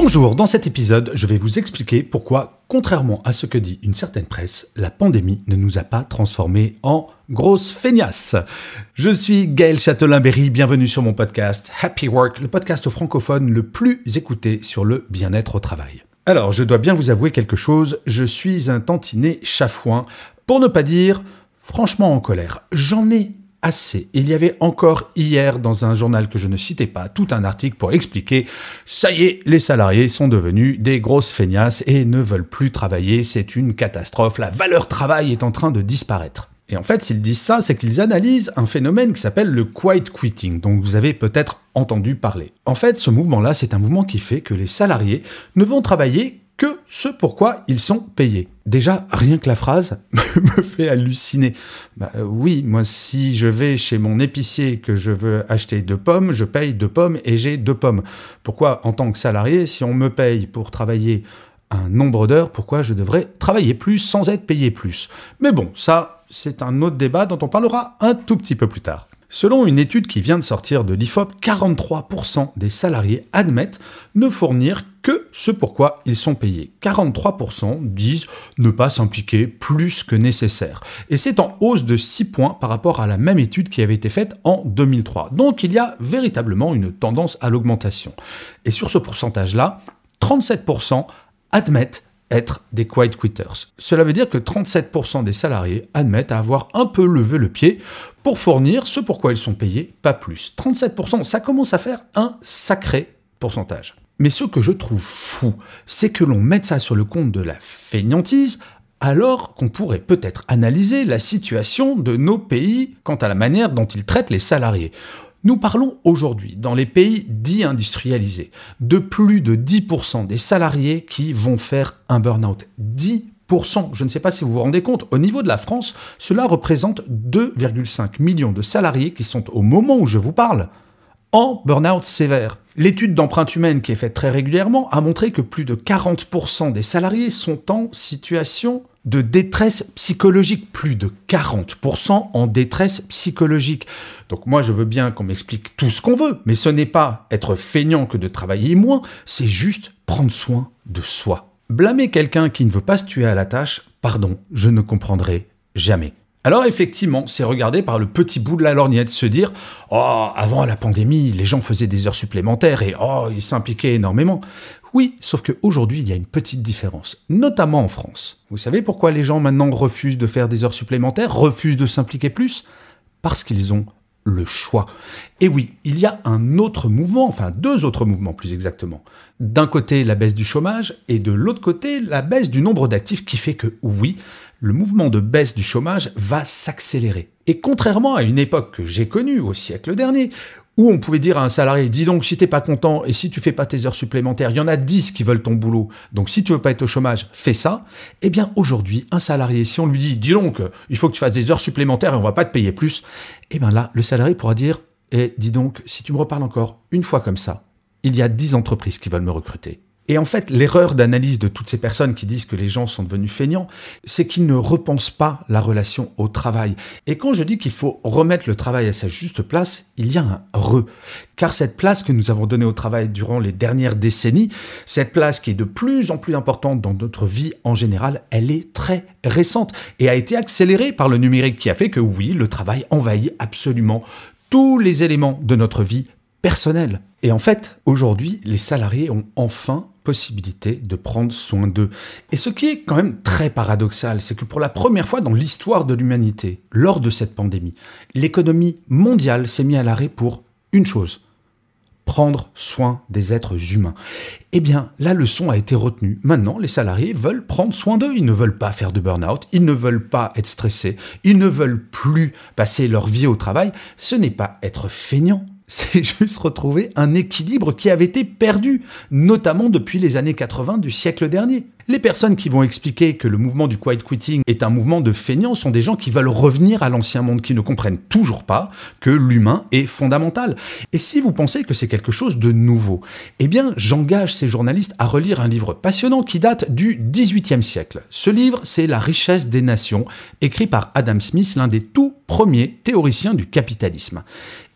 Bonjour, dans cet épisode, je vais vous expliquer pourquoi, contrairement à ce que dit une certaine presse, la pandémie ne nous a pas transformés en grosses feignasses. Je suis Gaël Châtelain-Berry, bienvenue sur mon podcast Happy Work, le podcast francophone le plus écouté sur le bien-être au travail. Alors, je dois bien vous avouer quelque chose, je suis un tantinet chafouin, pour ne pas dire franchement en colère. J'en ai assez. Il y avait encore hier dans un journal que je ne citais pas tout un article pour expliquer ça y est, les salariés sont devenus des grosses feignasses et ne veulent plus travailler, c'est une catastrophe, la valeur travail est en train de disparaître. Et en fait, s'ils disent ça, c'est qu'ils analysent un phénomène qui s'appelle le quiet quitting, dont vous avez peut-être entendu parler. En fait, ce mouvement-là, c'est un mouvement qui fait que les salariés ne vont travailler que ce pourquoi ils sont payés. Déjà, rien que la phrase me fait halluciner. Bah, euh, oui, moi, si je vais chez mon épicier que je veux acheter deux pommes, je paye deux pommes et j'ai deux pommes. Pourquoi, en tant que salarié, si on me paye pour travailler un nombre d'heures, pourquoi je devrais travailler plus sans être payé plus? Mais bon, ça, c'est un autre débat dont on parlera un tout petit peu plus tard. Selon une étude qui vient de sortir de l'IFOP, 43% des salariés admettent ne fournir que ce pourquoi ils sont payés. 43% disent ne pas s'impliquer plus que nécessaire. Et c'est en hausse de 6 points par rapport à la même étude qui avait été faite en 2003. Donc il y a véritablement une tendance à l'augmentation. Et sur ce pourcentage-là, 37% admettent être des quiet quitters. Cela veut dire que 37% des salariés admettent avoir un peu levé le pied pour fournir ce pourquoi ils sont payés, pas plus. 37%, ça commence à faire un sacré pourcentage. Mais ce que je trouve fou, c'est que l'on mette ça sur le compte de la fainéantise, alors qu'on pourrait peut-être analyser la situation de nos pays quant à la manière dont ils traitent les salariés. Nous parlons aujourd'hui, dans les pays dits industrialisés, de plus de 10% des salariés qui vont faire un burn-out. 10%. Je ne sais pas si vous vous rendez compte, au niveau de la France, cela représente 2,5 millions de salariés qui sont, au moment où je vous parle, en burn-out sévère. L'étude d'empreinte humaine qui est faite très régulièrement a montré que plus de 40% des salariés sont en situation de détresse psychologique, plus de 40% en détresse psychologique. Donc moi je veux bien qu'on m'explique tout ce qu'on veut, mais ce n'est pas être feignant que de travailler moins, c'est juste prendre soin de soi. Blâmer quelqu'un qui ne veut pas se tuer à la tâche, pardon, je ne comprendrai jamais. Alors effectivement, c'est regarder par le petit bout de la lorgnette, se dire Oh, avant la pandémie, les gens faisaient des heures supplémentaires et oh, ils s'impliquaient énormément. Oui, sauf qu'aujourd'hui, il y a une petite différence, notamment en France. Vous savez pourquoi les gens maintenant refusent de faire des heures supplémentaires, refusent de s'impliquer plus? Parce qu'ils ont le choix. Et oui, il y a un autre mouvement, enfin deux autres mouvements plus exactement. D'un côté, la baisse du chômage, et de l'autre côté, la baisse du nombre d'actifs qui fait que oui, le mouvement de baisse du chômage va s'accélérer. Et contrairement à une époque que j'ai connue au siècle dernier, où on pouvait dire à un salarié, dis donc, si t'es pas content et si tu fais pas tes heures supplémentaires, il y en a 10 qui veulent ton boulot, donc si tu veux pas être au chômage, fais ça. Eh bien, aujourd'hui, un salarié, si on lui dit, dis donc, il faut que tu fasses des heures supplémentaires et on va pas te payer plus, eh bien là, le salarié pourra dire, eh, dis donc, si tu me reparles encore une fois comme ça, il y a 10 entreprises qui veulent me recruter. Et en fait, l'erreur d'analyse de toutes ces personnes qui disent que les gens sont devenus feignants, c'est qu'ils ne repensent pas la relation au travail. Et quand je dis qu'il faut remettre le travail à sa juste place, il y a un re. Car cette place que nous avons donnée au travail durant les dernières décennies, cette place qui est de plus en plus importante dans notre vie en général, elle est très récente et a été accélérée par le numérique qui a fait que oui, le travail envahit absolument tous les éléments de notre vie personnelle. Et en fait, aujourd'hui, les salariés ont enfin possibilité de prendre soin d'eux. Et ce qui est quand même très paradoxal, c'est que pour la première fois dans l'histoire de l'humanité, lors de cette pandémie, l'économie mondiale s'est mise à l'arrêt pour une chose, prendre soin des êtres humains. Eh bien, la leçon a été retenue. Maintenant, les salariés veulent prendre soin d'eux. Ils ne veulent pas faire de burn-out, ils ne veulent pas être stressés, ils ne veulent plus passer leur vie au travail. Ce n'est pas être feignant, c'est juste retrouver un équilibre qui avait été perdu, notamment depuis les années 80 du siècle dernier. Les personnes qui vont expliquer que le mouvement du quiet quitting est un mouvement de feignants sont des gens qui veulent revenir à l'ancien monde, qui ne comprennent toujours pas que l'humain est fondamental. Et si vous pensez que c'est quelque chose de nouveau, eh bien j'engage ces journalistes à relire un livre passionnant qui date du XVIIIe siècle. Ce livre, c'est La richesse des nations, écrit par Adam Smith, l'un des tout premiers théoriciens du capitalisme.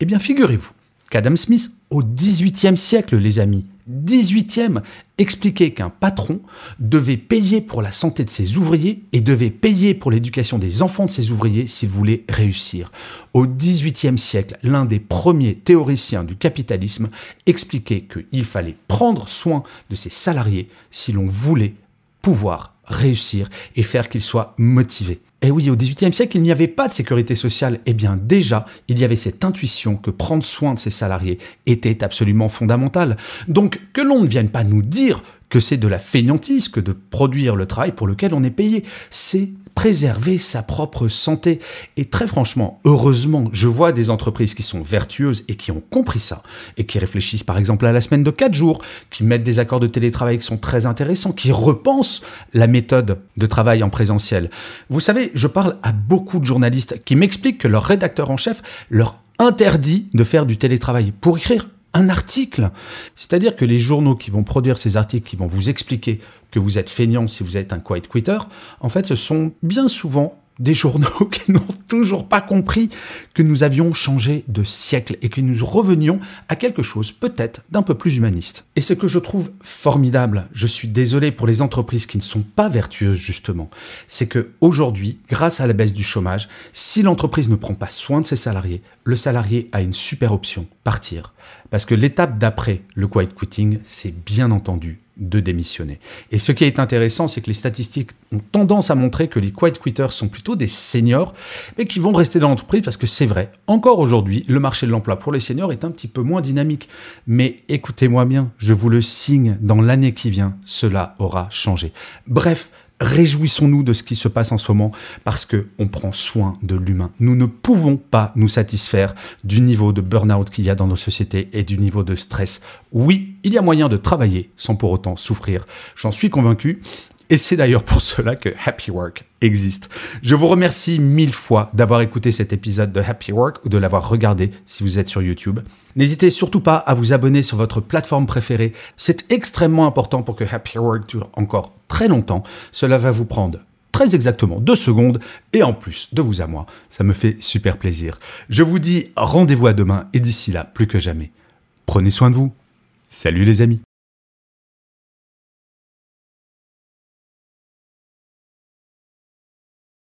Eh bien figurez-vous qu'Adam Smith, au XVIIIe siècle, les amis, 18e expliquait qu'un patron devait payer pour la santé de ses ouvriers et devait payer pour l'éducation des enfants de ses ouvriers s'il voulait réussir. Au XVIIIe siècle, l'un des premiers théoriciens du capitalisme expliquait qu'il fallait prendre soin de ses salariés si l'on voulait pouvoir réussir et faire qu'ils soient motivés. Eh oui, au XVIIIe siècle, il n'y avait pas de sécurité sociale. Eh bien, déjà, il y avait cette intuition que prendre soin de ses salariés était absolument fondamental. Donc, que l'on ne vienne pas nous dire que c'est de la fainéantise que de produire le travail pour lequel on est payé. C'est préserver sa propre santé. Et très franchement, heureusement, je vois des entreprises qui sont vertueuses et qui ont compris ça, et qui réfléchissent par exemple à la semaine de 4 jours, qui mettent des accords de télétravail qui sont très intéressants, qui repensent la méthode de travail en présentiel. Vous savez, je parle à beaucoup de journalistes qui m'expliquent que leur rédacteur en chef leur interdit de faire du télétravail pour écrire un article. C'est-à-dire que les journaux qui vont produire ces articles, qui vont vous expliquer que vous êtes feignant si vous êtes un quiet quitter, en fait, ce sont bien souvent des journaux qui n'ont toujours pas compris que nous avions changé de siècle et que nous revenions à quelque chose peut-être d'un peu plus humaniste. Et ce que je trouve formidable, je suis désolé pour les entreprises qui ne sont pas vertueuses justement, c'est que aujourd'hui, grâce à la baisse du chômage, si l'entreprise ne prend pas soin de ses salariés, le salarié a une super option, partir. Parce que l'étape d'après le quiet quitting, c'est bien entendu de démissionner. Et ce qui est intéressant, c'est que les statistiques ont tendance à montrer que les quiet quitters sont plutôt des seniors, mais qui vont rester dans l'entreprise parce que c'est vrai. Encore aujourd'hui, le marché de l'emploi pour les seniors est un petit peu moins dynamique. Mais écoutez-moi bien, je vous le signe, dans l'année qui vient, cela aura changé. Bref, réjouissons-nous de ce qui se passe en ce moment parce que on prend soin de l'humain. Nous ne pouvons pas nous satisfaire du niveau de burn-out qu'il y a dans nos sociétés et du niveau de stress. Oui, il y a moyen de travailler sans pour autant souffrir. J'en suis convaincu. Et c'est d'ailleurs pour cela que Happy Work existe. Je vous remercie mille fois d'avoir écouté cet épisode de Happy Work ou de l'avoir regardé si vous êtes sur YouTube. N'hésitez surtout pas à vous abonner sur votre plateforme préférée. C'est extrêmement important pour que Happy Work dure encore très longtemps. Cela va vous prendre très exactement deux secondes et en plus de vous à moi, ça me fait super plaisir. Je vous dis rendez-vous à demain et d'ici là, plus que jamais, prenez soin de vous. Salut les amis